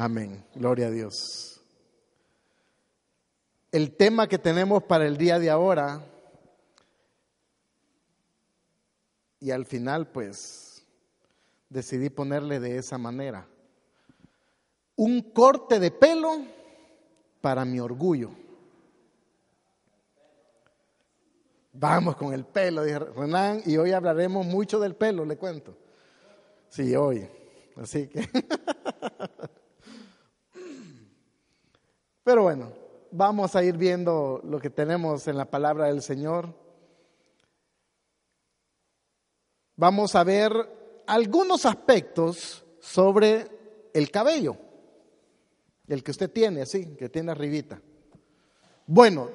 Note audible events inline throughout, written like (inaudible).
Amén. Gloria a Dios. El tema que tenemos para el día de ahora, y al final pues decidí ponerle de esa manera, un corte de pelo para mi orgullo. Vamos con el pelo, dije Renan, y hoy hablaremos mucho del pelo, le cuento. Sí, hoy. Así que... (laughs) Pero bueno, vamos a ir viendo lo que tenemos en la palabra del Señor. Vamos a ver algunos aspectos sobre el cabello, el que usted tiene así, que tiene arribita. Bueno,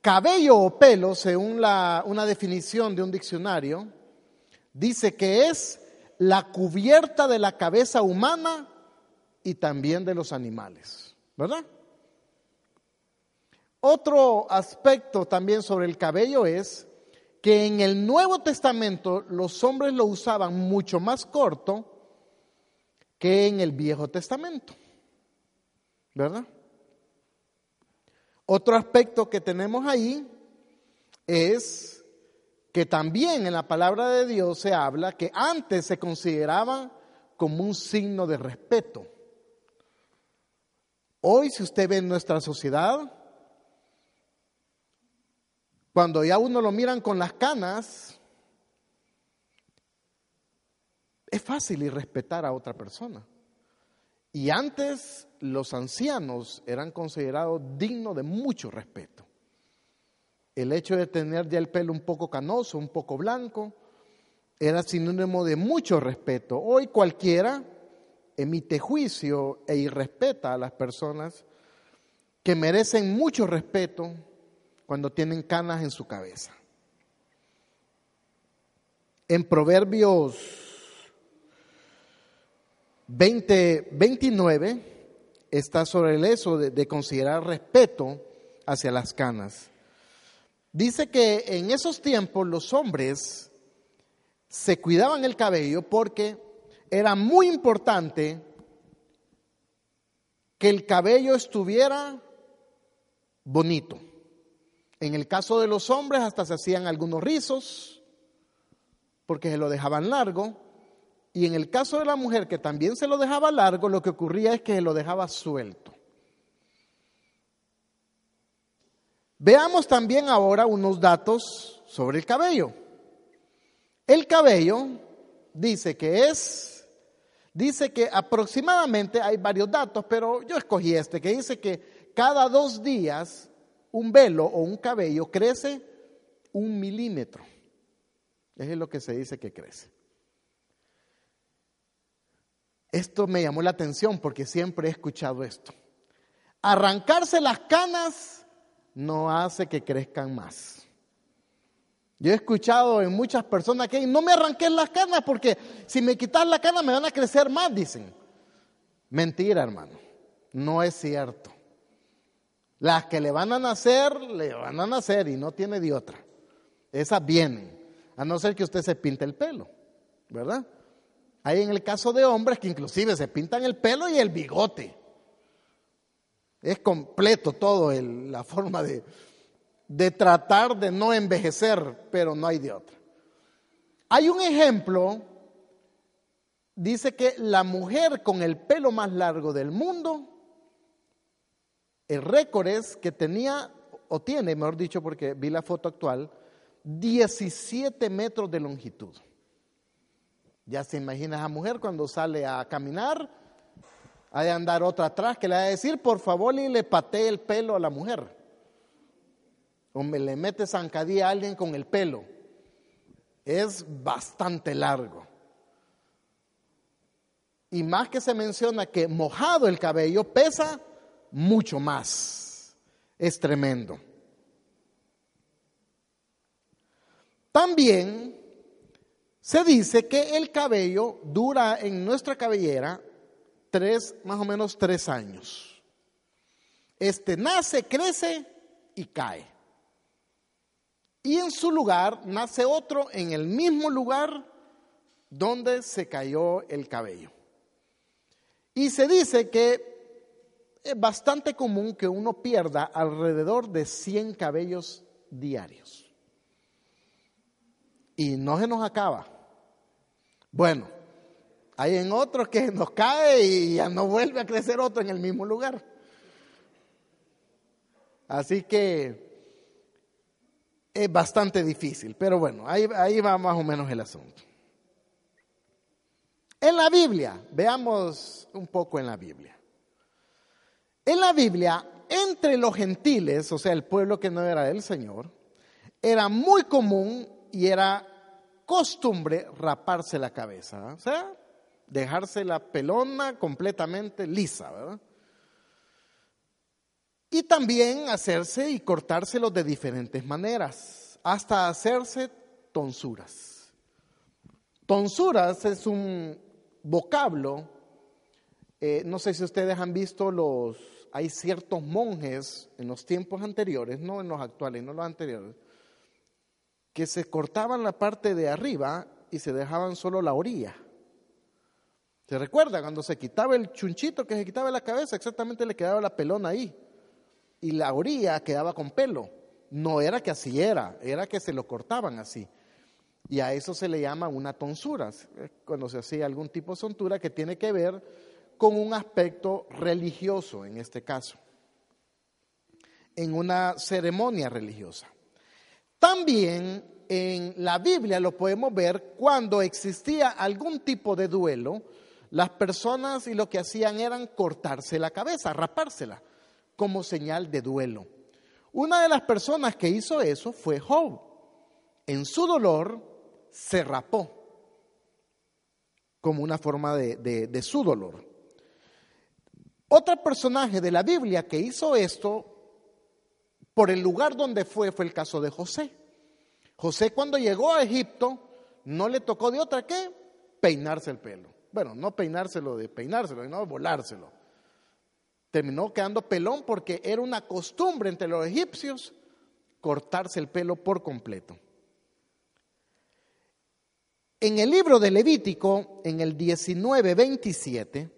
cabello o pelo, según la, una definición de un diccionario, dice que es la cubierta de la cabeza humana y también de los animales, ¿verdad? Otro aspecto también sobre el cabello es que en el Nuevo Testamento los hombres lo usaban mucho más corto que en el Viejo Testamento. ¿Verdad? Otro aspecto que tenemos ahí es que también en la palabra de Dios se habla que antes se consideraba como un signo de respeto. Hoy, si usted ve en nuestra sociedad, cuando ya uno lo miran con las canas, es fácil irrespetar a otra persona. Y antes los ancianos eran considerados dignos de mucho respeto. El hecho de tener ya el pelo un poco canoso, un poco blanco, era sinónimo de mucho respeto. Hoy cualquiera emite juicio e irrespeta a las personas que merecen mucho respeto cuando tienen canas en su cabeza. En Proverbios 20, 29 está sobre el eso de, de considerar respeto hacia las canas. Dice que en esos tiempos los hombres se cuidaban el cabello porque era muy importante que el cabello estuviera bonito. En el caso de los hombres hasta se hacían algunos rizos porque se lo dejaban largo. Y en el caso de la mujer que también se lo dejaba largo, lo que ocurría es que se lo dejaba suelto. Veamos también ahora unos datos sobre el cabello. El cabello dice que es, dice que aproximadamente hay varios datos, pero yo escogí este, que dice que cada dos días un velo o un cabello crece un milímetro. Es lo que se dice que crece. Esto me llamó la atención porque siempre he escuchado esto. Arrancarse las canas no hace que crezcan más. Yo he escuchado en muchas personas que no me arranqué las canas porque si me quitas la cana me van a crecer más, dicen. Mentira, hermano. No es cierto. Las que le van a nacer, le van a nacer y no tiene de otra. Esas vienen, a no ser que usted se pinte el pelo, ¿verdad? Hay en el caso de hombres que inclusive se pintan el pelo y el bigote. Es completo todo la forma de, de tratar de no envejecer, pero no hay de otra. Hay un ejemplo, dice que la mujer con el pelo más largo del mundo el récord es que tenía, o tiene, mejor dicho, porque vi la foto actual, 17 metros de longitud. Ya se imagina esa mujer cuando sale a caminar, hay de andar otra atrás que le va a decir, por favor, y le patee el pelo a la mujer. O me le mete zancadilla a alguien con el pelo. Es bastante largo. Y más que se menciona que mojado el cabello pesa mucho más. Es tremendo. También se dice que el cabello dura en nuestra cabellera tres, más o menos tres años. Este nace, crece y cae. Y en su lugar nace otro en el mismo lugar donde se cayó el cabello. Y se dice que es bastante común que uno pierda alrededor de 100 cabellos diarios. Y no se nos acaba. Bueno, hay en otros que nos cae y ya no vuelve a crecer otro en el mismo lugar. Así que es bastante difícil, pero bueno, ahí, ahí va más o menos el asunto. En la Biblia, veamos un poco en la Biblia. En la Biblia, entre los gentiles, o sea, el pueblo que no era del Señor, era muy común y era costumbre raparse la cabeza, o sea, dejarse la pelona completamente lisa, ¿verdad? Y también hacerse y cortárselo de diferentes maneras, hasta hacerse tonsuras. Tonsuras es un vocablo, eh, no sé si ustedes han visto los, hay ciertos monjes en los tiempos anteriores, no en los actuales, no los anteriores, que se cortaban la parte de arriba y se dejaban solo la orilla. ¿Se recuerda? Cuando se quitaba el chunchito que se quitaba la cabeza, exactamente le quedaba la pelona ahí y la orilla quedaba con pelo. No era que así era, era que se lo cortaban así. Y a eso se le llama una tonsura, cuando se hacía algún tipo de tontura que tiene que ver con un aspecto religioso en este caso, en una ceremonia religiosa. También en la Biblia lo podemos ver cuando existía algún tipo de duelo, las personas y lo que hacían eran cortarse la cabeza, rapársela como señal de duelo. Una de las personas que hizo eso fue Job. En su dolor se rapó como una forma de, de su dolor. Otro personaje de la Biblia que hizo esto por el lugar donde fue fue el caso de José. José cuando llegó a Egipto no le tocó de otra que peinarse el pelo. Bueno, no peinárselo de peinárselo, sino volárselo terminó quedando pelón porque era una costumbre entre los egipcios cortarse el pelo por completo. En el libro de Levítico, en el 19:27,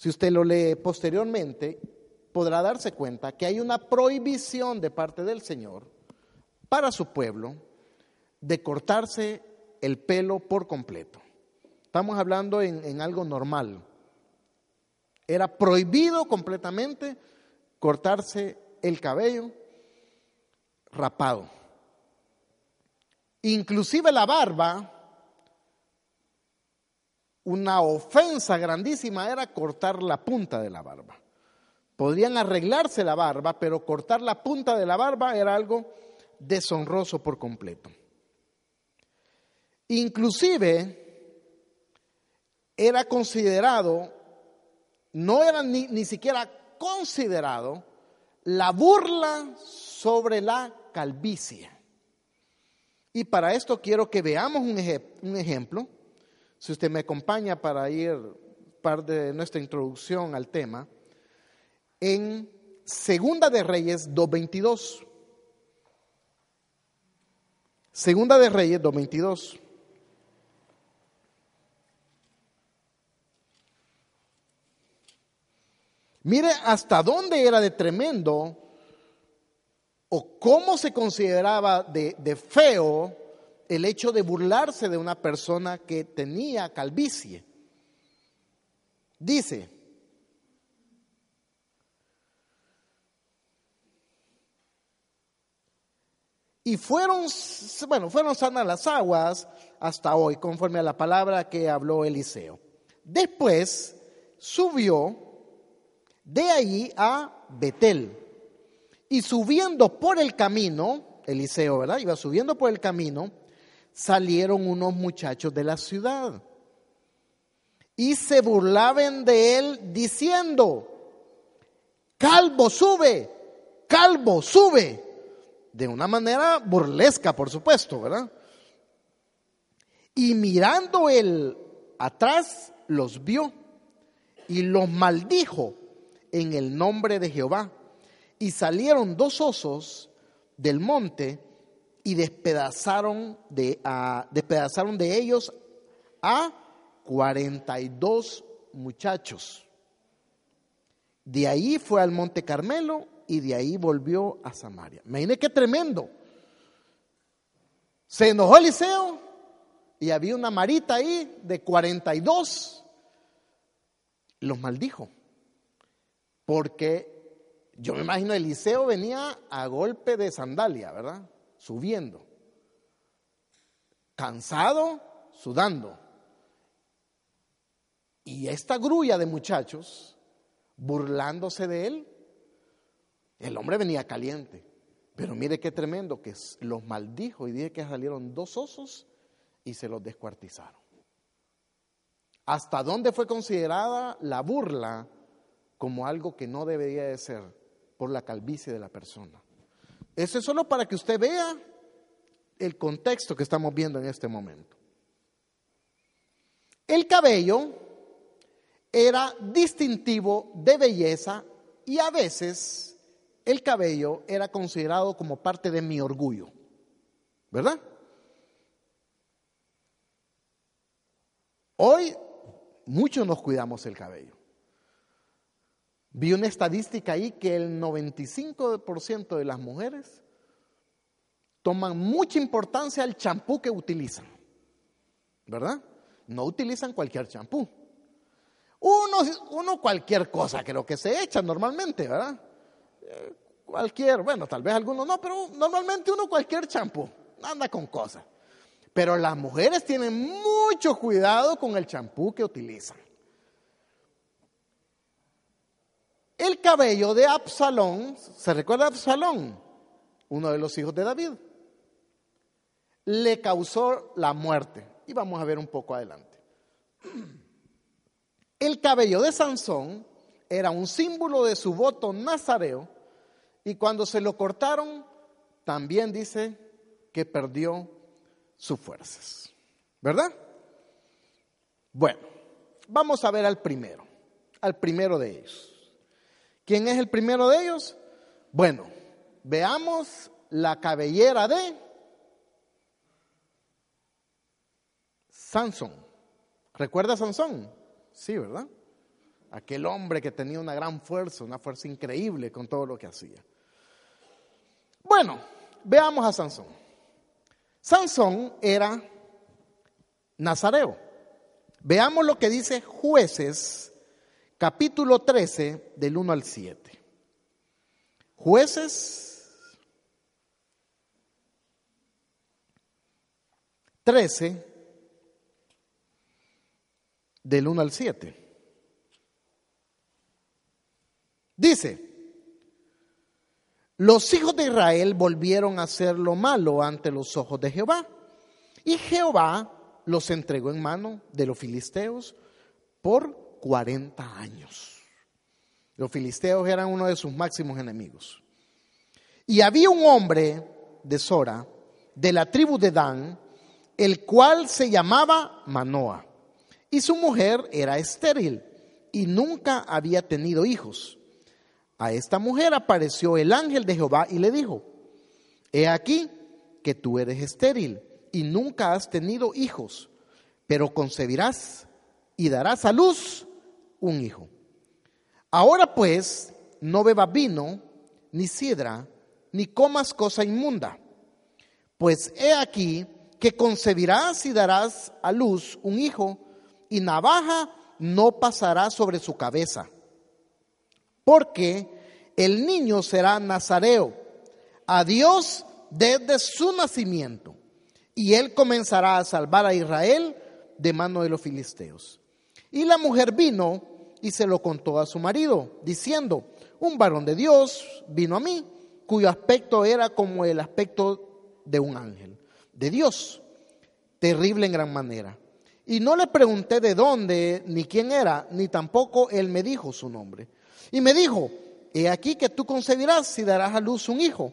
si usted lo lee posteriormente, podrá darse cuenta que hay una prohibición de parte del Señor para su pueblo de cortarse el pelo por completo. Estamos hablando en, algo normal. Era prohibido completamente cortarse el cabello rapado. Inclusive la barba, una ofensa grandísima era cortar la punta de la barba. Podrían arreglarse la barba, pero cortar la punta de la barba era algo deshonroso por completo. Inclusive era considerado no era ni, ni siquiera considerado la burla sobre la calvicie. Y para esto quiero que veamos un, un ejemplo. Si usted me acompaña para ir parte de nuestra introducción al tema, en Segunda de Reyes 2.22. Segunda de Reyes 2.22. Mire hasta dónde era de tremendo o cómo se consideraba de, feo el hecho de burlarse de una persona que tenía calvicie. Dice, y fueron, bueno, fueron sanas las aguas hasta hoy, conforme a la palabra que habló Eliseo. Después subió de ahí a Betel. Y subiendo por el camino, Eliseo, ¿verdad? Iba subiendo por el camino, salieron unos muchachos de la ciudad. Y se burlaban de él diciendo, calvo, sube, calvo, sube. De una manera burlesca, por supuesto, ¿verdad? Y mirando él atrás, los vio y los maldijo en el nombre de Jehová. Y salieron dos osos del monte y despedazaron de, despedazaron de ellos a 42 muchachos. De ahí fue al Monte Carmelo y de ahí volvió a Samaria. Imagínense qué tremendo. Se enojó Eliseo y había una marita ahí de 42. Los maldijo. Porque yo me imagino Eliseo venía a golpe de sandalia, ¿verdad? Subiendo. Cansado, sudando. Y esta grulla de muchachos, burlándose de él, el hombre venía caliente. Pero mire qué tremendo que los maldijo y dije que salieron dos osos y se los descuartizaron. ¿Hasta dónde fue considerada la burla como algo que no debería de ser por la calvicie de la persona? Eso es solo para que usted vea el contexto que estamos viendo en este momento. El cabello era distintivo de belleza y a veces el cabello era considerado como parte de mi orgullo, ¿verdad? Hoy muchos nos cuidamos el cabello. Vi una estadística ahí que el 95% de las mujeres toman mucha importancia al champú que utilizan, ¿verdad? No utilizan cualquier champú. Uno, uno cualquier cosa lo que se echa normalmente, ¿verdad? Eh, cualquier, bueno, tal vez algunos no, pero normalmente uno cualquier champú, anda con cosas. Pero las mujeres tienen mucho cuidado con el champú que utilizan. El cabello de Absalón, ¿se recuerda Absalón? Uno de los hijos de David. Le causó la muerte. Y vamos a ver un poco adelante. (clears throat) El cabello de Sansón era un símbolo de su voto nazareo y cuando se lo cortaron, también dice que perdió sus fuerzas. ¿Verdad? Bueno, vamos a ver al primero, al primero de ellos. ¿Quién es el primero de ellos? Bueno, veamos la cabellera de Sansón. ¿Recuerda a Sansón? Sí, ¿verdad? Aquel hombre que tenía una gran fuerza, una fuerza increíble con todo lo que hacía. Bueno, veamos a Sansón. Sansón era nazareo. Veamos lo que dice jueces, capítulo 13, del 1 al 7. Jueces 13, del 1 al 7. Dice, los hijos de Israel volvieron a hacer lo malo ante los ojos de Jehová, y Jehová los entregó en mano de los filisteos por 40 años. Los filisteos eran uno de sus máximos enemigos. Y había un hombre de Sora, de la tribu de Dan, el cual se llamaba Manoah y su mujer era estéril y nunca había tenido hijos. A esta mujer apareció el ángel de Jehová y le dijo, he aquí que tú eres estéril y nunca has tenido hijos, pero concebirás y darás a luz un hijo. Ahora pues, no bebas vino, ni sidra, ni comas cosa inmunda, pues he aquí que concebirás y darás a luz un hijo, y navaja no pasará sobre su cabeza, porque el niño será nazareo a Dios desde su nacimiento, y él comenzará a salvar a Israel de mano de los filisteos. Y la mujer vino y se lo contó a su marido, diciendo, un varón de Dios vino a mí, cuyo aspecto era como el aspecto de un ángel, de Dios, terrible en gran manera. Y no le pregunté de dónde, ni quién era, ni tampoco él me dijo su nombre. Y me dijo, he aquí que tú concebirás y darás a luz un hijo.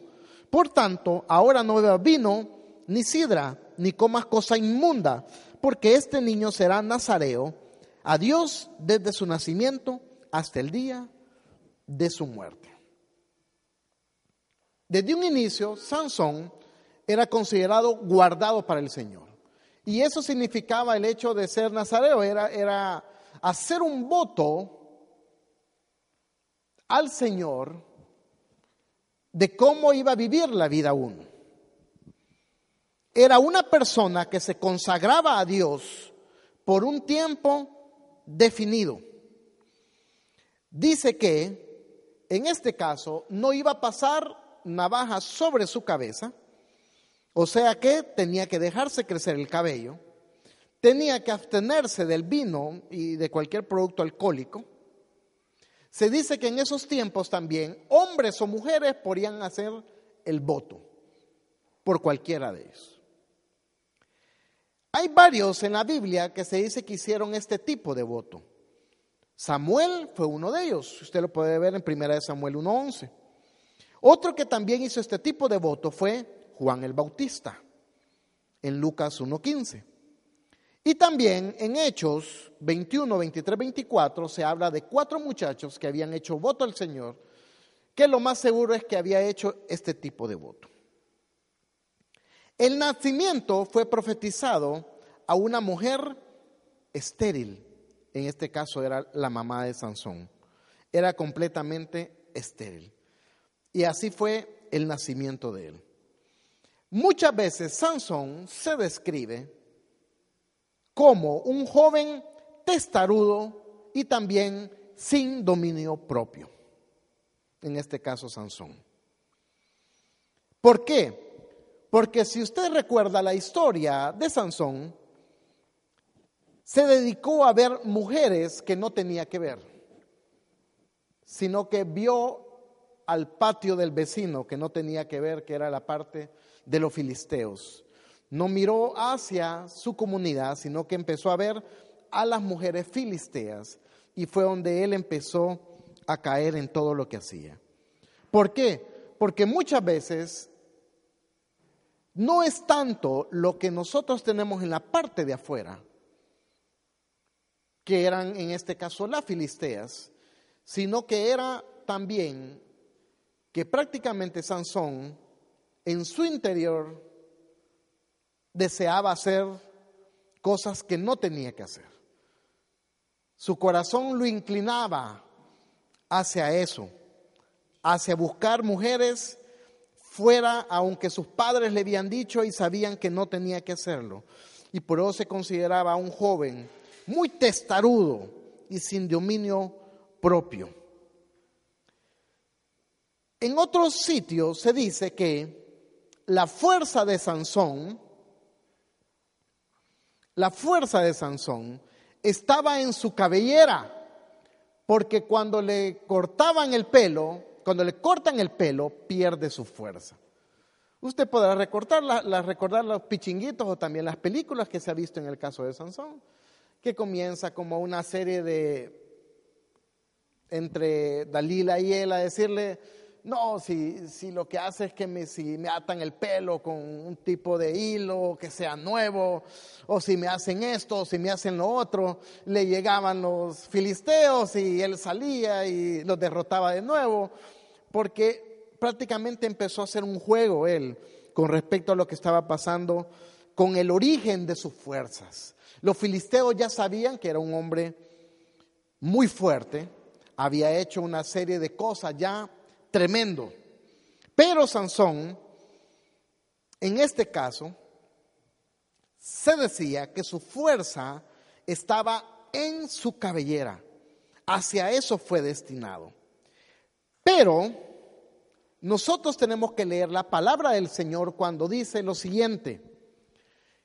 Por tanto, ahora no bebas vino, ni sidra, ni comas cosa inmunda, porque este niño será nazareo a Dios desde su nacimiento hasta el día de su muerte. Desde un inicio, Sansón era considerado guardado para el Señor. Y eso significaba el hecho de ser nazareo, era, era hacer un voto al Señor de cómo iba a vivir la vida uno. Era una persona que se consagraba a Dios por un tiempo definido. Dice que en este caso no iba a pasar navaja sobre su cabeza, o sea que tenía que dejarse crecer el cabello, tenía que abstenerse del vino y de cualquier producto alcohólico. Se dice que en esos tiempos también hombres o mujeres podían hacer el voto por cualquiera de ellos. Hay varios en la Biblia que se dice que hicieron este tipo de voto. Samuel fue uno de ellos, usted lo puede ver en 1 Samuel 1.11. Otro que también hizo este tipo de voto fue Juan el Bautista, en Lucas 1.15. Y también en Hechos 21, 23, 24 se habla de cuatro muchachos que habían hecho voto al Señor, que lo más seguro es que había hecho este tipo de voto. El nacimiento fue profetizado a una mujer estéril, en este caso era la mamá de Sansón, era completamente estéril. Y así fue el nacimiento de él. Muchas veces Sansón se describe como un joven testarudo y también sin dominio propio. En este caso, Sansón. ¿Por qué? Porque si usted recuerda la historia de Sansón, se dedicó a ver mujeres que no tenía que ver, sino que vio al patio del vecino que no tenía que ver, que era la parte de los filisteos no miró hacia su comunidad, sino que empezó a ver a las mujeres filisteas y fue donde él empezó a caer en todo lo que hacía. ¿Por qué? Porque muchas veces no es tanto lo que nosotros tenemos en la parte de afuera, que eran en este caso las filisteas, sino que era también que prácticamente Sansón en su interior deseaba hacer cosas que no tenía que hacer. Su corazón lo inclinaba hacia eso, hacia buscar mujeres fuera, aunque sus padres le habían dicho y sabían que no tenía que hacerlo. Y por eso se consideraba un joven muy testarudo y sin dominio propio. En otros sitios se dice que la fuerza de Sansón la fuerza de Sansón estaba en su cabellera, porque cuando le cortaban el pelo, cuando le cortan el pelo, pierde su fuerza. Usted podrá recordar los pichinguitos o también las películas que se ha visto en el caso de Sansón, que comienza como una serie de entre Dalila y él a decirle, no, si, lo que hace es que si me atan el pelo con un tipo de hilo que sea nuevo, o si me hacen esto, o si me hacen lo otro, le llegaban los filisteos y él salía y los derrotaba de nuevo, porque prácticamente empezó a hacer un juego él con respecto a lo que estaba pasando con el origen de sus fuerzas. Los filisteos ya sabían que era un hombre muy fuerte, había hecho una serie de cosas ya tremendo. Pero Sansón, en este caso, se decía que su fuerza estaba en su cabellera. Hacia eso fue destinado. Pero nosotros tenemos que leer la palabra del Señor cuando dice lo siguiente,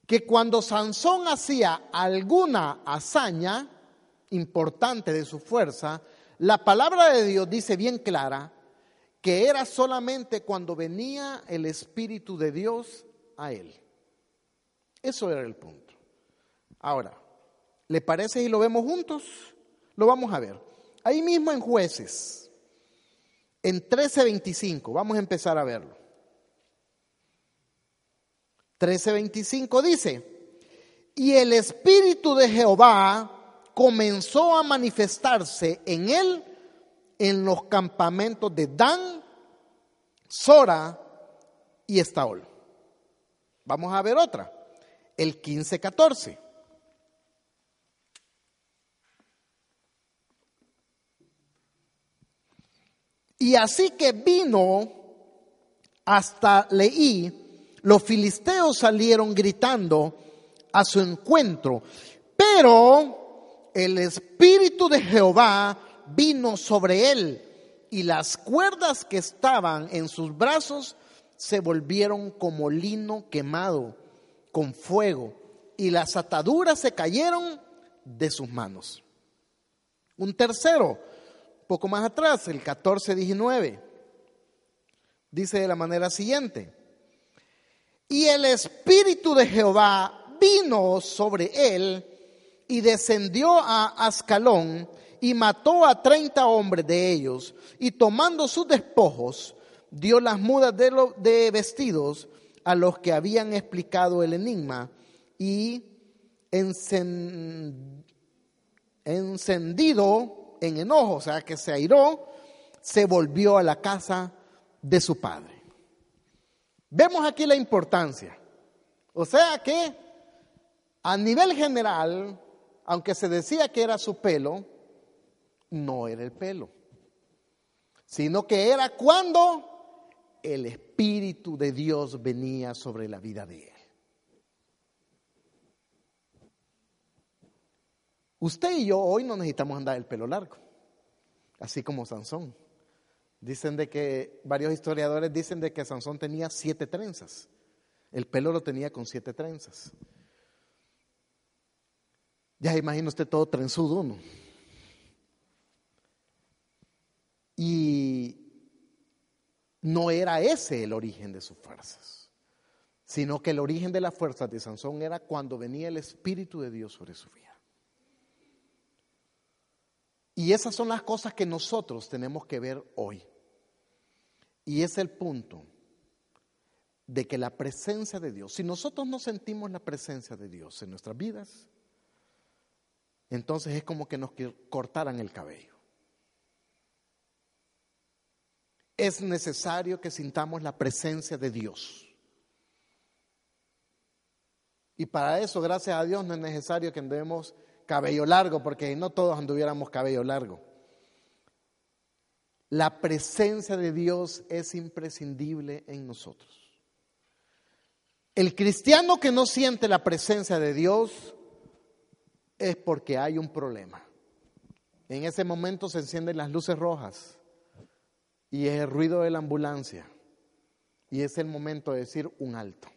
que cuando Sansón hacía alguna hazaña importante de su fuerza, la palabra de Dios dice bien clara que era solamente cuando venía el Espíritu de Dios a él. Eso era el punto. Ahora, ¿le parece si lo vemos juntos? Lo vamos a ver. Ahí mismo en jueces, en 13.25, vamos a empezar a verlo. 13.25 dice, y el Espíritu de Jehová comenzó a manifestarse en él en los campamentos de Dan, Sora y Estaol. Vamos a ver otra, el 15-14. Y así que vino hasta Leí, los filisteos salieron gritando a su encuentro, pero el Espíritu de Jehová vino sobre él y las cuerdas que estaban en sus brazos se volvieron como lino quemado con fuego y las ataduras se cayeron de sus manos. Un tercero, poco más atrás, el 14-19, dice de la manera siguiente, y el Espíritu de Jehová vino sobre él y descendió a Ascalón y mató a treinta hombres de ellos. Y tomando sus despojos dio las mudas de, de vestidos a los que habían explicado el enigma y encendido en enojo, o sea que se airó, se volvió a la casa de su padre. Vemos aquí la importancia. O sea que a nivel general, aunque se decía que era su pelo, no era el pelo, sino que era cuando el Espíritu de Dios venía sobre la vida de él. Usted y yo hoy no necesitamos andar el pelo largo, así como Sansón. Dicen de que, varios historiadores dicen de que Sansón tenía siete trenzas. El pelo lo tenía con siete trenzas. Ya imagina usted todo trenzudo, ¿no? Y no era ese el origen de sus fuerzas, sino que el origen de las fuerzas de Sansón era cuando venía el Espíritu de Dios sobre su vida. Y esas son las cosas que nosotros tenemos que ver hoy. Y es el punto de que la presencia de Dios, si nosotros no sentimos la presencia de Dios en nuestras vidas, entonces es como que nos cortaran el cabello. Es necesario que sintamos la presencia de Dios. Y para eso, gracias a Dios, no es necesario que andemos cabello largo, porque no todos anduviéramos cabello largo. La presencia de Dios es imprescindible en nosotros. El cristiano que no siente la presencia de Dios es porque hay un problema. En ese momento se encienden las luces rojas y es el ruido de la ambulancia y es el momento de decir un alto.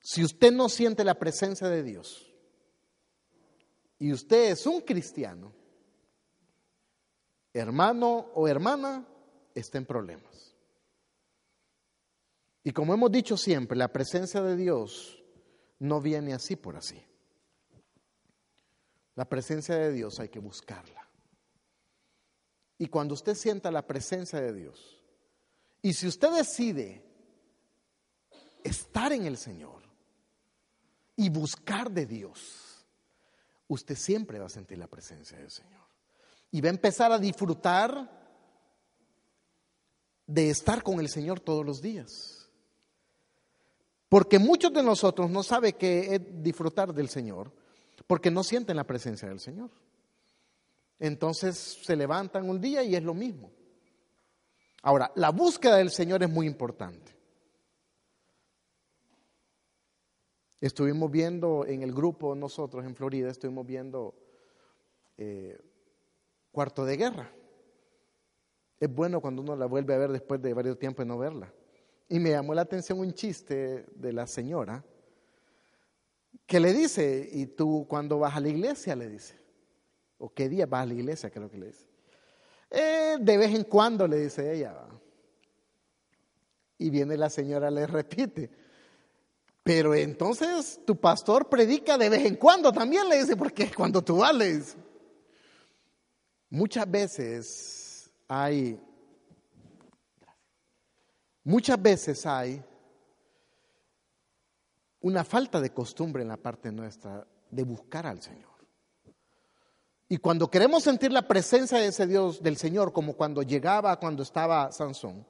Si usted no siente la presencia de Dios, y usted es un cristiano, hermano o hermana, está en problemas. Y como hemos dicho siempre, la presencia de Dios no viene así por así. La presencia de Dios hay que buscarla. Y cuando usted sienta la presencia de Dios, y si usted decide estar en el Señor y buscar de Dios, usted siempre va a sentir la presencia del Señor. Y va a empezar a disfrutar de estar con el Señor todos los días. Porque muchos de nosotros no saben qué es disfrutar del Señor, porque no sienten la presencia del Señor. Entonces se levantan un día y es lo mismo. Ahora, la búsqueda del Señor es muy importante. Estuvimos viendo en el grupo nosotros en Florida, estuvimos viendo eh, Cuarto de Guerra. Es bueno cuando uno la vuelve a ver después de varios tiempos de no verla. Y me llamó la atención un chiste de la señora que le dice, ¿y tú cuando vas a la iglesia? Le dice. ¿O qué día vas a la iglesia? Creo que le dice. Eh, de vez en cuando, le dice ella. Y viene la señora, le repite, pero entonces tu pastor predica de vez en cuando también, le dice, porque (laughs) cuando tú vales. Muchas veces hay, muchas veces hay una falta de costumbre en la parte nuestra de buscar al Señor. Y cuando queremos sentir la presencia de ese Dios, del Señor, como cuando llegaba, cuando estaba Sansón,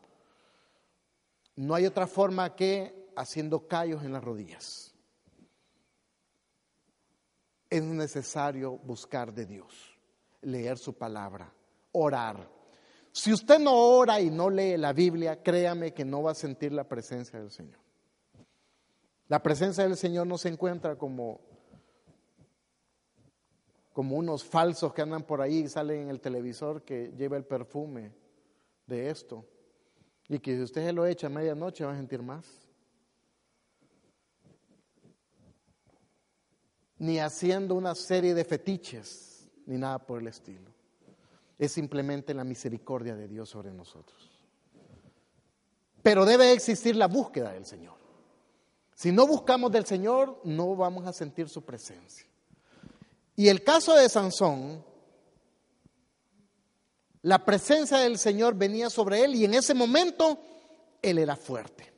no hay otra forma que haciendo callos en las rodillas. Es necesario buscar de Dios, leer su palabra, orar. Si usted no ora y no lee la Biblia, créame que no va a sentir la presencia del Señor. La presencia del Señor no se encuentra como, como unos falsos que andan por ahí y salen en el televisor que lleva el perfume de esto. Y que si usted se lo echa a medianoche va a sentir más. Ni haciendo una serie de fetiches, ni nada por el estilo. Es simplemente la misericordia de Dios sobre nosotros. Pero debe existir la búsqueda del Señor. Si no buscamos del Señor, no vamos a sentir su presencia. Y el caso de Sansón, la presencia del Señor venía sobre él y en ese momento él era fuerte.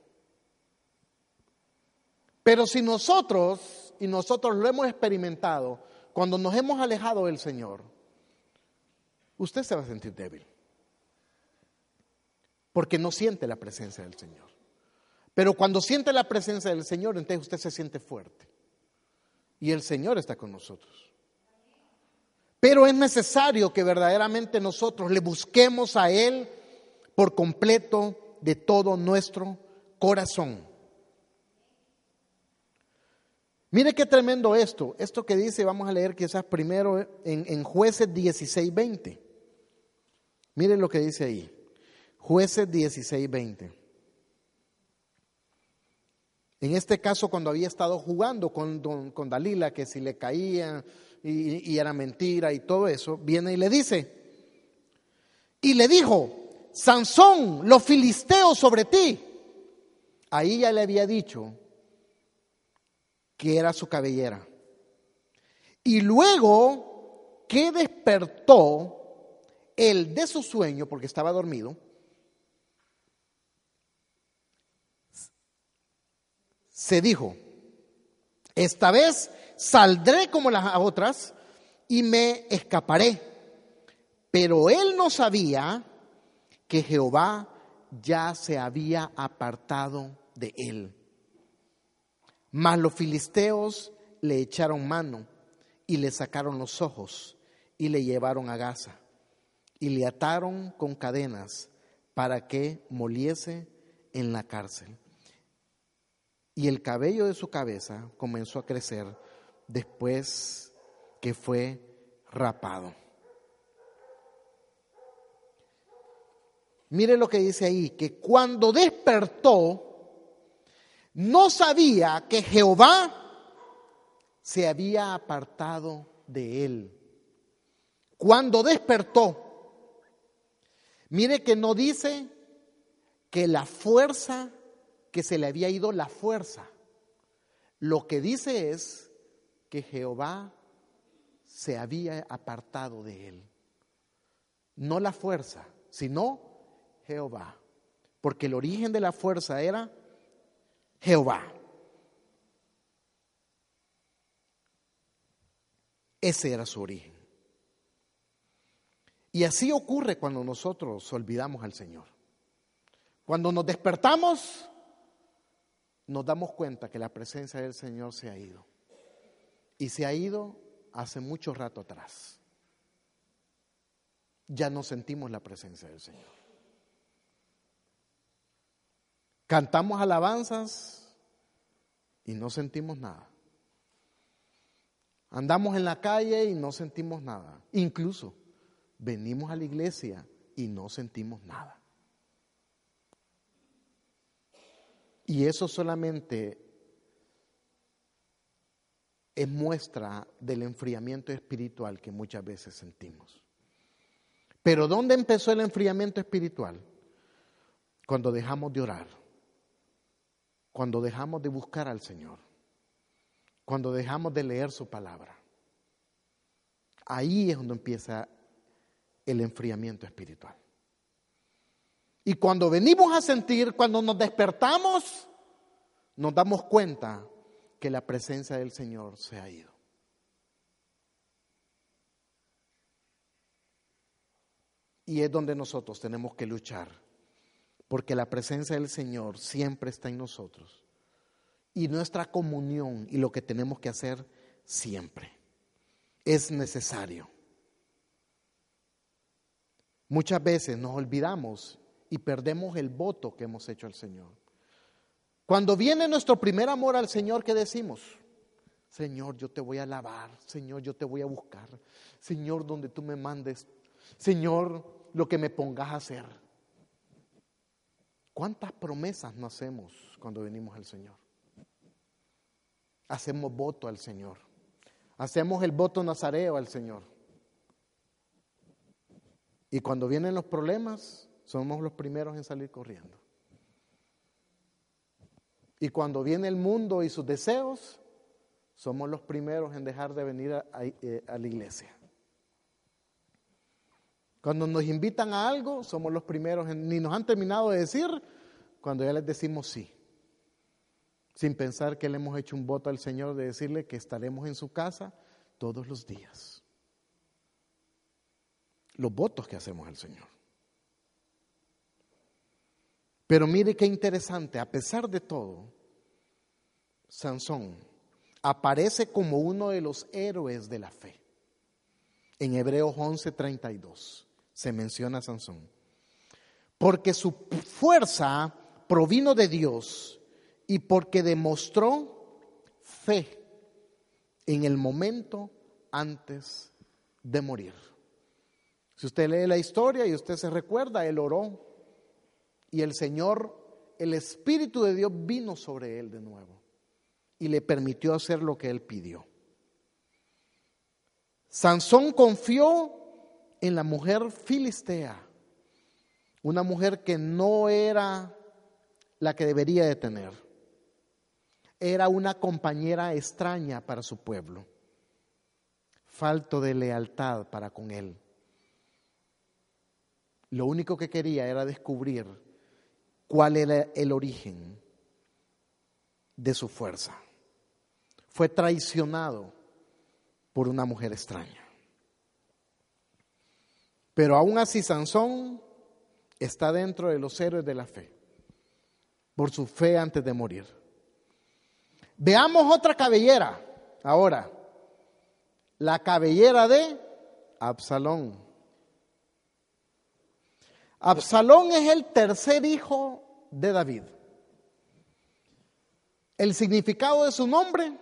Pero si nosotros, y nosotros lo hemos experimentado, cuando nos hemos alejado del Señor, usted se va a sentir débil. Porque no siente la presencia del Señor. Pero cuando siente la presencia del Señor, entonces usted se siente fuerte. Y el Señor está con nosotros. Pero es necesario que verdaderamente nosotros le busquemos a Él por completo de todo nuestro corazón. Mire qué tremendo esto. Esto que dice, vamos a leer quizás primero en, en jueces 16, 20. Miren lo que dice ahí. Jueces 16, 20. En este caso, cuando había estado jugando con, con Dalila, que si le caía y, y era mentira y todo eso, viene y le dice, y le dijo, Sansón, los filisteos sobre ti. Ahí ya le había dicho que era su cabellera. Y luego que despertó él de su sueño, porque estaba dormido, se dijo, esta vez saldré como las otras y me escaparé. Pero él no sabía que Jehová ya se había apartado de él. Mas los filisteos le echaron mano y le sacaron los ojos y le llevaron a Gaza y le ataron con cadenas para que moliese en la cárcel y el cabello de su cabeza comenzó a crecer después que fue rapado. Mire lo que dice ahí, que cuando despertó, no sabía que Jehová se había apartado de él. Cuando despertó, mire que no dice que la fuerza que se le había ido la fuerza. Lo que dice es que Jehová se había apartado de él. No la fuerza, sino Jehová. Porque el origen de la fuerza era Jehová. Ese era su origen. Y así ocurre cuando nosotros olvidamos al Señor. Cuando nos despertamos, nos damos cuenta que la presencia del Señor se ha ido. Y se ha ido hace mucho rato atrás. Ya no sentimos la presencia del Señor. Cantamos alabanzas y no sentimos nada. Andamos en la calle y no sentimos nada. Incluso venimos a la iglesia y no sentimos nada. Y eso solamente es muestra del enfriamiento espiritual que muchas veces sentimos. Pero ¿dónde empezó el enfriamiento espiritual? Cuando dejamos de orar, cuando dejamos de buscar al Señor, cuando dejamos de leer su palabra. Ahí es donde empieza el enfriamiento espiritual. Y cuando venimos a sentir, cuando nos despertamos, nos damos cuenta que la presencia del Señor se ha ido. Y es donde nosotros tenemos que luchar, porque la presencia del Señor siempre está en nosotros. Y nuestra comunión y lo que tenemos que hacer siempre es necesario. Muchas veces nos olvidamos y perdemos el voto que hemos hecho al Señor. Cuando viene nuestro primer amor al Señor, ¿qué decimos? Señor, yo te voy a alabar, Señor, yo te voy a buscar, Señor, donde tú me mandes, Señor, lo que me pongas a hacer. ¿Cuántas promesas no hacemos cuando venimos al Señor? Hacemos voto al Señor. Hacemos el voto nazareo al Señor. Y cuando vienen los problemas, somos los primeros en salir corriendo. Y cuando viene el mundo y sus deseos, somos los primeros en dejar de venir a, eh, la iglesia. Cuando nos invitan a algo, somos los primeros, ni nos han terminado de decir, cuando ya les decimos sí. Sin pensar que le hemos hecho un voto al Señor de decirle que estaremos en su casa todos los días. Los votos que hacemos al Señor. Pero mire qué interesante, a pesar de todo, Sansón aparece como uno de los héroes de la fe. En Hebreos 11:32 se menciona a Sansón. Porque su fuerza provino de Dios y porque demostró fe en el momento antes de morir. Si usted lee la historia y usted se recuerda, él oró y el Señor, el Espíritu de Dios vino sobre él de nuevo y le permitió hacer lo que él pidió. Sansón confió en la mujer filistea, una mujer que no era la que debería de tener. Era una compañera extraña para su pueblo, falto de lealtad para con él. Lo único que quería era descubrir cuál era el origen de su fuerza. Fue traicionado por una mujer extraña. Pero aún así Sansón está dentro de los héroes de la fe, por su fe antes de morir. Veamos otra cabellera ahora, la cabellera de Absalón. Absalón es el tercer hijo de David. El significado de su nombre,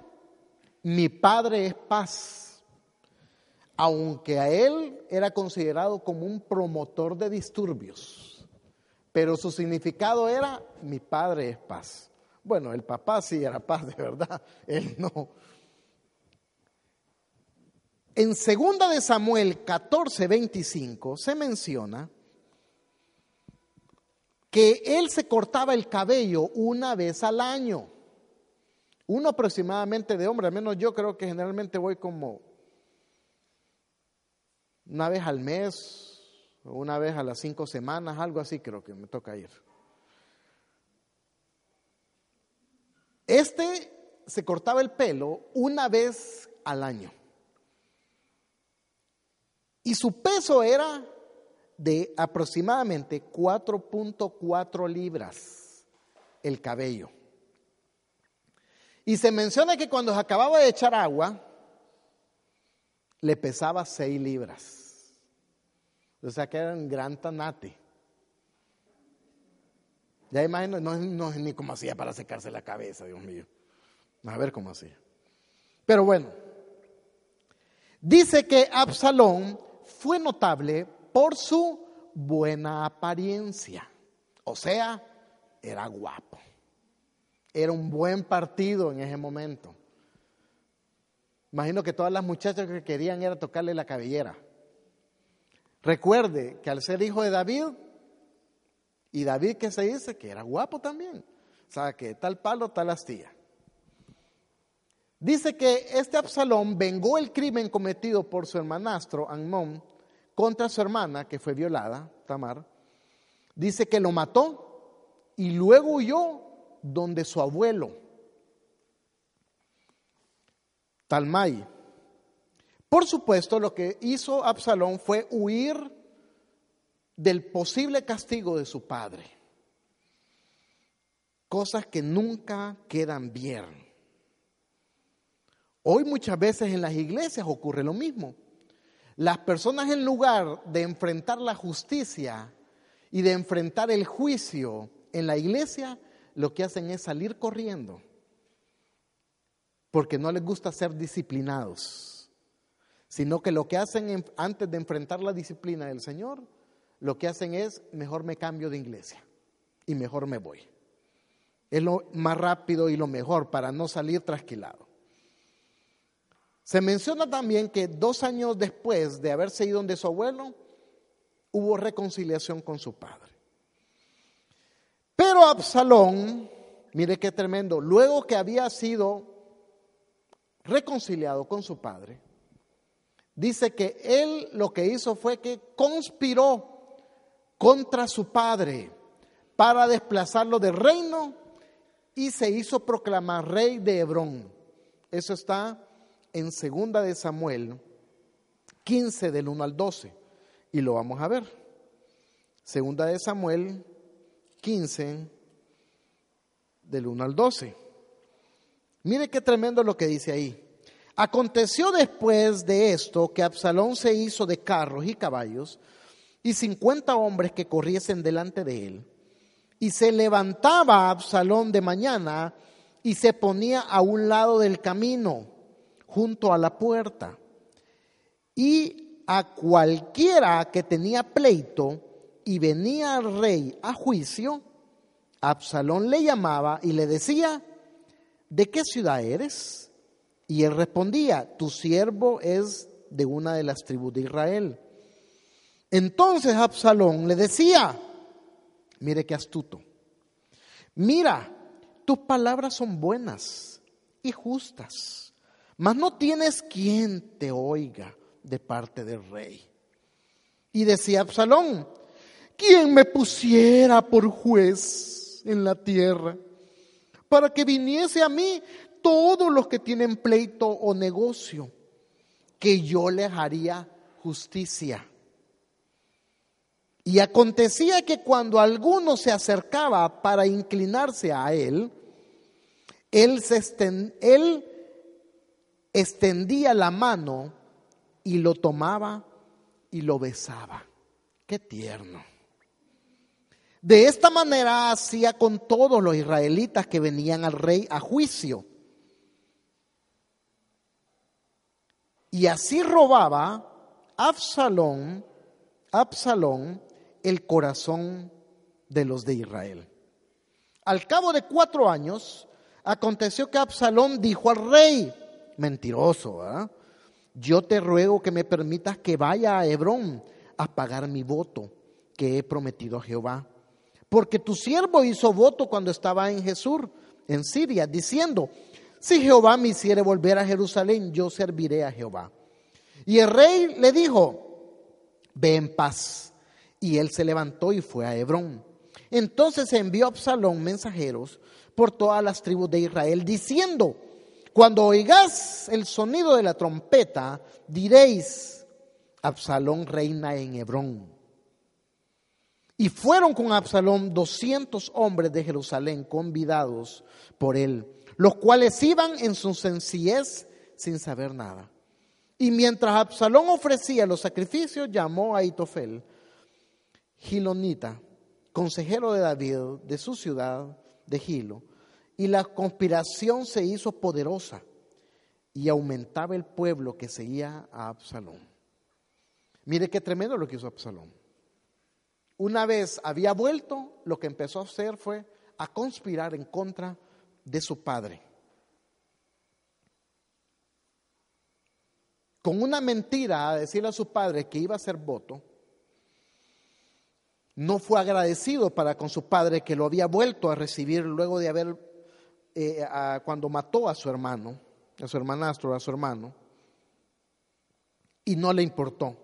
mi padre es paz. Aunque a él era considerado como un promotor de disturbios, pero su significado era mi padre es paz. Bueno, el papá sí era paz de verdad, (laughs) él no. En segunda de Samuel 14, 25 se menciona que él se cortaba el cabello una vez al año. Uno aproximadamente de hombre, al menos yo creo que generalmente voy como una vez al mes, una vez a las cinco semanas, algo así creo que me toca ir. Este se cortaba el pelo una vez al año. Y su peso era de aproximadamente 4.4 libras el cabello. Y se menciona que cuando acababa de echar agua, le pesaba 6 libras. O sea que era un gran tanate. Ya imagino, no, no ni cómo hacía para secarse la cabeza, Dios mío. A ver cómo hacía. Pero bueno, dice que Absalón fue notable por su buena apariencia. O sea, era guapo. Era un buen partido en ese momento. Imagino que todas las muchachas que querían era tocarle la cabellera. Recuerde que al ser hijo de David, y David que se dice que era guapo también, o sea, que tal palo, tal astilla. Dice que este Absalón vengó el crimen cometido por su hermanastro Amnón contra su hermana, que fue violada, Tamar, dice que lo mató y luego huyó donde su abuelo, Talmai. Por supuesto, lo que hizo Absalón fue huir del posible castigo de su padre. Cosas que nunca quedan bien. Hoy muchas veces en las iglesias ocurre lo mismo. Las personas en lugar de enfrentar la justicia y de enfrentar el juicio en la iglesia, lo que hacen es salir corriendo, porque no les gusta ser disciplinados, sino que lo que hacen antes de enfrentar la disciplina del Señor, lo que hacen es, mejor me cambio de iglesia y mejor me voy. Es lo más rápido y lo mejor para no salir trasquilado. Se menciona también que dos años después de haberse ido donde su abuelo, hubo reconciliación con su padre. Pero Absalón, mire qué tremendo, luego que había sido reconciliado con su padre, dice que él lo que hizo fue que conspiró contra su padre para desplazarlo del reino y se hizo proclamar rey de Hebrón. Eso está en segunda de Samuel 15 del 1 al 12 y lo vamos a ver. Segunda de Samuel 15 del 1 al 12. Mire qué tremendo lo que dice ahí. Aconteció después de esto que Absalón se hizo de carros y caballos y cincuenta hombres que corriesen delante de él. Y se levantaba Absalón de mañana y se ponía a un lado del camino junto a la puerta. Y a cualquiera que tenía pleito y venía al rey a juicio, Absalón le llamaba y le decía, ¿de qué ciudad eres? Y él respondía, tu siervo es de una de las tribus de Israel. Entonces Absalón le decía, mire qué astuto, mira, tus palabras son buenas y justas mas no tienes quien te oiga de parte del rey. Y decía Absalón, ¿quién me pusiera por juez en la tierra para que viniese a mí todos los que tienen pleito o negocio, que yo les haría justicia? Y acontecía que cuando alguno se acercaba para inclinarse a él, él, se él extendía la mano y lo tomaba y lo besaba. Qué tierno. De esta manera hacía con todos los israelitas que venían al rey a juicio. Y así robaba Absalón, Absalón el corazón de los de Israel. Al cabo de cuatro años, aconteció que Absalón dijo al rey, mentiroso, yo te ruego que me permitas que vaya a Hebrón a pagar mi voto que he prometido a Jehová. Porque tu siervo hizo voto cuando estaba en Jesús, en Siria, diciendo, si Jehová me hiciere volver a Jerusalén, yo serviré a Jehová. Y el rey le dijo, ve en paz. Y él se levantó y fue a Hebrón. Entonces envió a Absalón mensajeros por todas las tribus de Israel, diciendo, cuando oigáis el sonido de la trompeta, diréis, Absalón reina en Hebrón. Y fueron con Absalón doscientos hombres de Jerusalén convidados por él, los cuales iban en su sencillez sin saber nada. Y mientras Absalón ofrecía los sacrificios, llamó a Itofel, Gilonita, consejero de David, de su ciudad de Gilo, y la conspiración se hizo poderosa y aumentaba el pueblo que seguía a Absalón. Mire qué tremendo lo que hizo Absalón. Una vez había vuelto, lo que empezó a hacer fue a conspirar en contra de su padre. Con una mentira a decirle a su padre que iba a hacer voto, no fue agradecido para con su padre que lo había vuelto a recibir luego de haber eh, cuando mató a su hermano, a su hermanastro, a su hermano, y no le importó.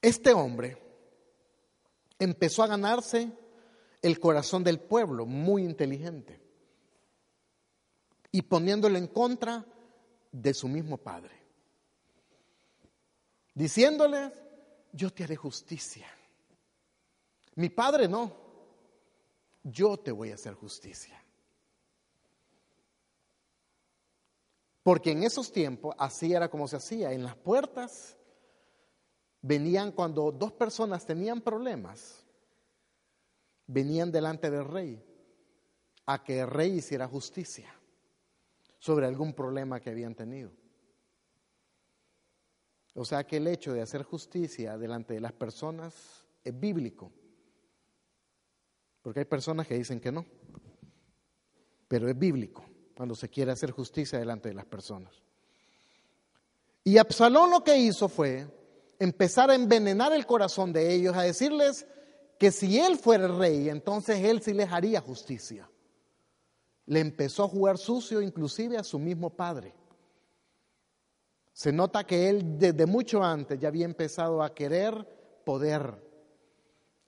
Este hombre empezó a ganarse el corazón del pueblo, muy inteligente, y poniéndolo en contra de su mismo padre, diciéndole, yo te haré justicia. Mi padre no. Yo te voy a hacer justicia. Porque en esos tiempos así era como se hacía. En las puertas venían cuando dos personas tenían problemas, venían delante del rey a que el rey hiciera justicia sobre algún problema que habían tenido. O sea que el hecho de hacer justicia delante de las personas es bíblico. Porque hay personas que dicen que no. Pero es bíblico cuando se quiere hacer justicia delante de las personas. Y Absalón lo que hizo fue empezar a envenenar el corazón de ellos, a decirles que si él fuera rey, entonces él sí les haría justicia. Le empezó a jugar sucio inclusive a su mismo padre. Se nota que él desde mucho antes ya había empezado a querer poder.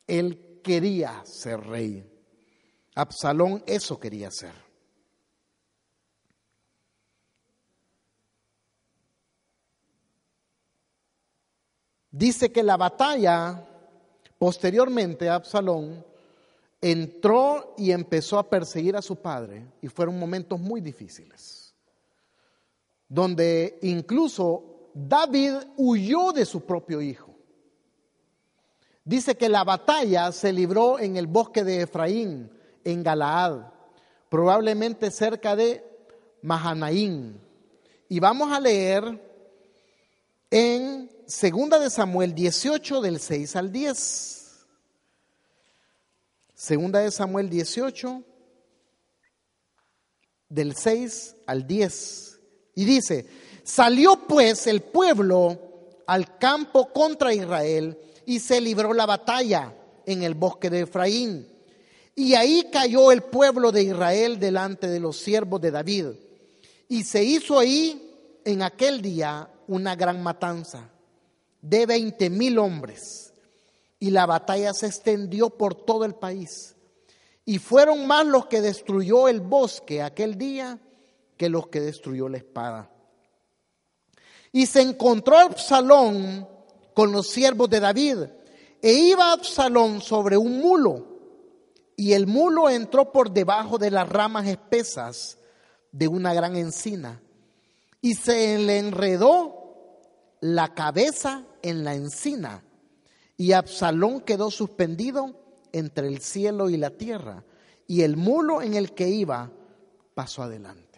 Él quería ser rey. Absalón eso quería ser. Dice que la batalla, posteriormente Absalón, entró y empezó a perseguir a su padre y fueron momentos muy difíciles, donde incluso David huyó de su propio hijo. Dice que la batalla se libró en el bosque de Efraín, en Galaad, probablemente cerca de Mahanaín. Y vamos a leer en Segunda de Samuel 18 del 6 al 10. Segunda de Samuel 18 del 6 al 10. Y dice, salió pues el pueblo al campo contra Israel y se libró la batalla en el bosque de Efraín. Y ahí cayó el pueblo de Israel delante de los siervos de David. Y se hizo ahí en aquel día una gran matanza de 20 mil hombres y la batalla se extendió por todo el país. Y fueron más los que destruyó el bosque aquel día que los que destruyó la espada. Y se encontró Absalón con los siervos de David, e iba Absalón sobre un mulo, y el mulo entró por debajo de las ramas espesas de una gran encina, y se le enredó la cabeza en la encina y Absalón quedó suspendido entre el cielo y la tierra y el mulo en el que iba pasó adelante.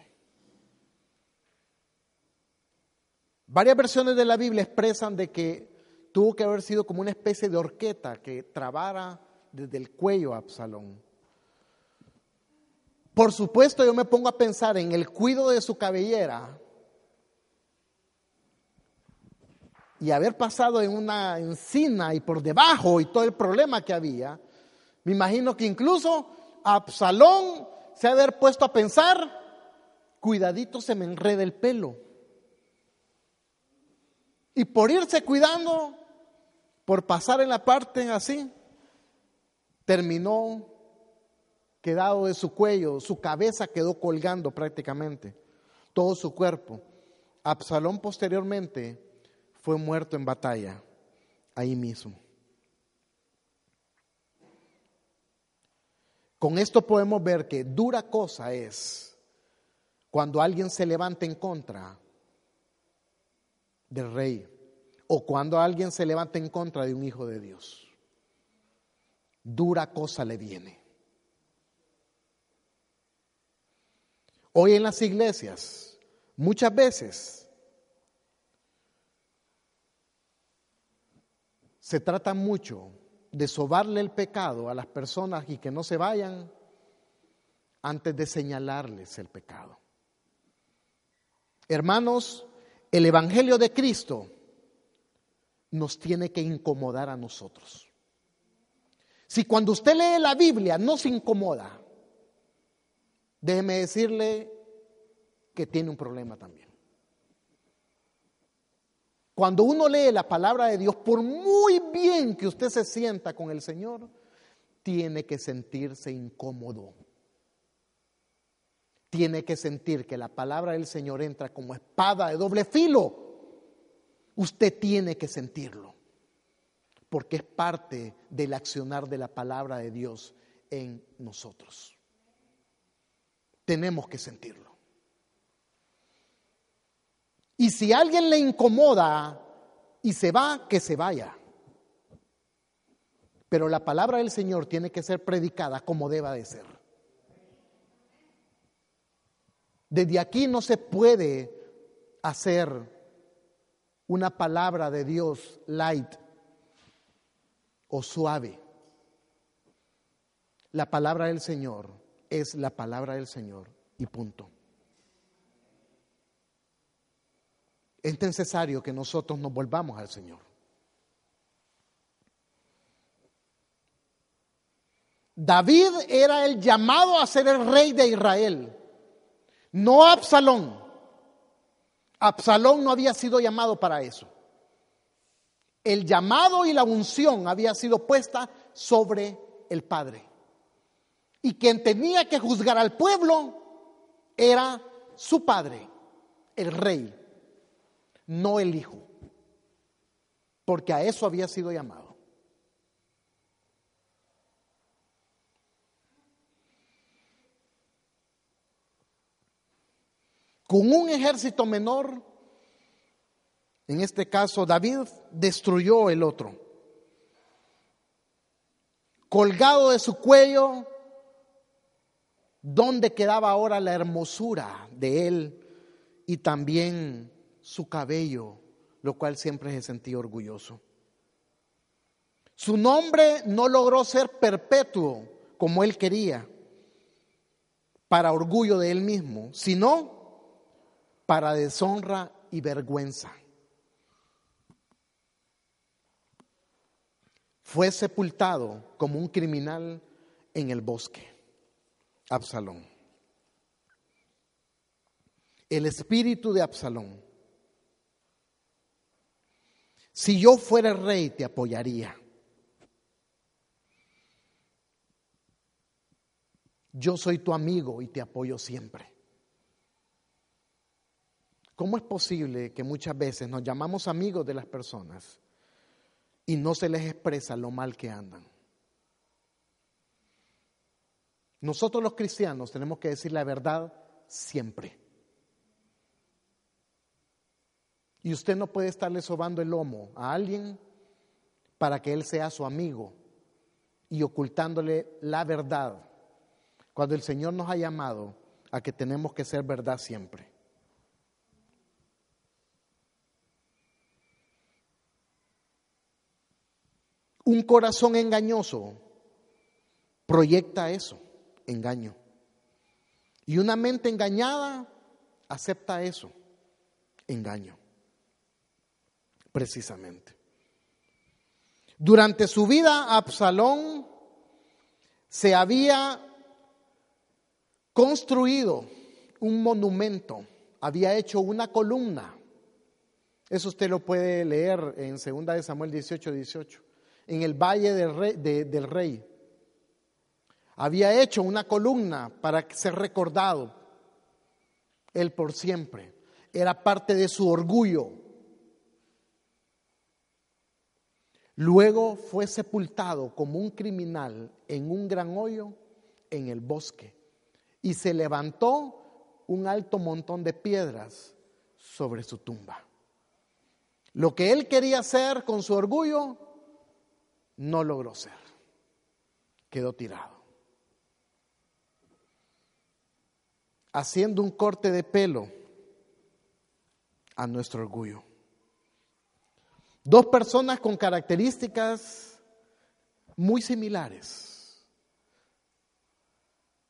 Varias versiones de la Biblia expresan de que tuvo que haber sido como una especie de horqueta que trabara desde el cuello a Absalón. Por supuesto, yo me pongo a pensar en el cuido de su cabellera y haber pasado en una encina y por debajo y todo el problema que había, me imagino que incluso Absalón se ha haber puesto a pensar, cuidadito se me enreda el pelo. Y por irse cuidando, por pasar en la parte así, terminó quedado de su cuello, su cabeza quedó colgando prácticamente, todo su cuerpo. Absalón posteriormente fue muerto en batalla ahí mismo. Con esto podemos ver que dura cosa es cuando alguien se levanta en contra del rey o cuando alguien se levanta en contra de un hijo de Dios. Dura cosa le viene. Hoy en las iglesias, muchas veces se trata mucho de sobarle el pecado a las personas y que no se vayan antes de señalarles el pecado. Hermanos, el Evangelio de Cristo nos tiene que incomodar a nosotros. Si cuando usted lee la Biblia no se incomoda, déjeme decirle que tiene un problema también. Cuando uno lee la palabra de Dios, por muy bien que usted se sienta con el Señor, tiene que sentirse incómodo. Tiene que sentir que la palabra del Señor entra como espada de doble filo. Usted tiene que sentirlo, porque es parte del accionar de la palabra de Dios en nosotros. Tenemos que sentirlo. Y si alguien le incomoda y se va, que se vaya. Pero la palabra del Señor tiene que ser predicada como deba de ser. Desde aquí no se puede hacer una palabra de Dios light o suave. La palabra del Señor es la palabra del Señor y punto. Es necesario que nosotros nos volvamos al Señor. David era el llamado a ser el rey de Israel, no Absalón. Absalón no había sido llamado para eso. El llamado y la unción había sido puesta sobre el Padre. Y quien tenía que juzgar al pueblo era su Padre, el rey, no el Hijo. Porque a eso había sido llamado. con un ejército menor, en este caso David destruyó el otro. Colgado de su cuello, ¿dónde quedaba ahora la hermosura de él y también su cabello, lo cual siempre se sentía orgulloso? Su nombre no logró ser perpetuo como él quería, para orgullo de él mismo, sino para deshonra y vergüenza. Fue sepultado como un criminal en el bosque, Absalón. El espíritu de Absalón. Si yo fuera rey, te apoyaría. Yo soy tu amigo y te apoyo siempre. ¿Cómo es posible que muchas veces nos llamamos amigos de las personas y no se les expresa lo mal que andan? Nosotros los cristianos tenemos que decir la verdad siempre. Y usted no puede estarle sobando el lomo a alguien para que él sea su amigo y ocultándole la verdad, cuando el Señor nos ha llamado a que tenemos que ser verdad siempre. Un corazón engañoso proyecta eso, engaño. Y una mente engañada acepta eso, engaño. Precisamente. Durante su vida, Absalón se había construido un monumento, había hecho una columna. Eso usted lo puede leer en 2 de Samuel 18, 18 en el valle del rey, del rey. Había hecho una columna para ser recordado él por siempre. Era parte de su orgullo. Luego fue sepultado como un criminal en un gran hoyo en el bosque y se levantó un alto montón de piedras sobre su tumba. Lo que él quería hacer con su orgullo no logró ser. Quedó tirado. Haciendo un corte de pelo a nuestro orgullo. Dos personas con características muy similares,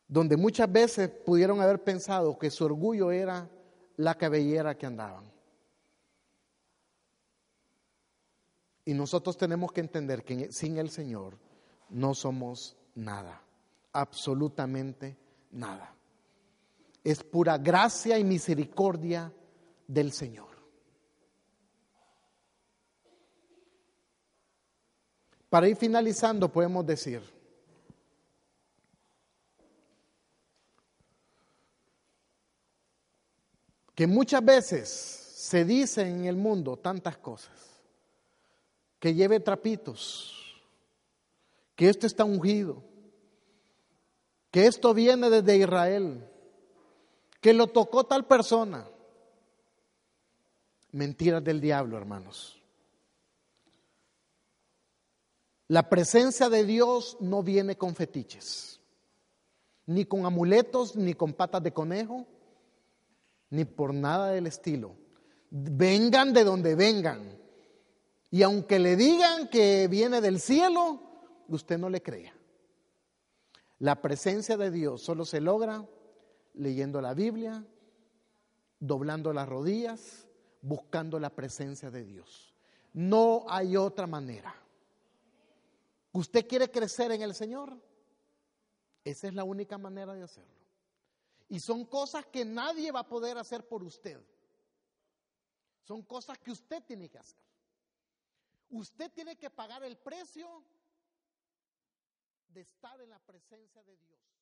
donde muchas veces pudieron haber pensado que su orgullo era la cabellera que andaban. Y nosotros tenemos que entender que sin el Señor no somos nada, absolutamente nada. Es pura gracia y misericordia del Señor. Para ir finalizando podemos decir, que muchas veces se dice en el mundo tantas cosas que lleve trapitos, que esto está ungido, que esto viene desde Israel, que lo tocó tal persona. Mentiras del diablo, hermanos. La presencia de Dios no viene con fetiches, ni con amuletos, ni con patas de conejo, ni por nada del estilo. Vengan de donde vengan. Y aunque le digan que viene del cielo, usted no le crea. La presencia de Dios solo se logra leyendo la Biblia, doblando las rodillas, buscando la presencia de Dios. No hay otra manera. ¿Usted quiere crecer en el Señor? Esa es la única manera de hacerlo. Y son cosas que nadie va a poder hacer por usted. Son cosas que usted tiene que hacer. Usted tiene que pagar el precio de estar en la presencia de Dios.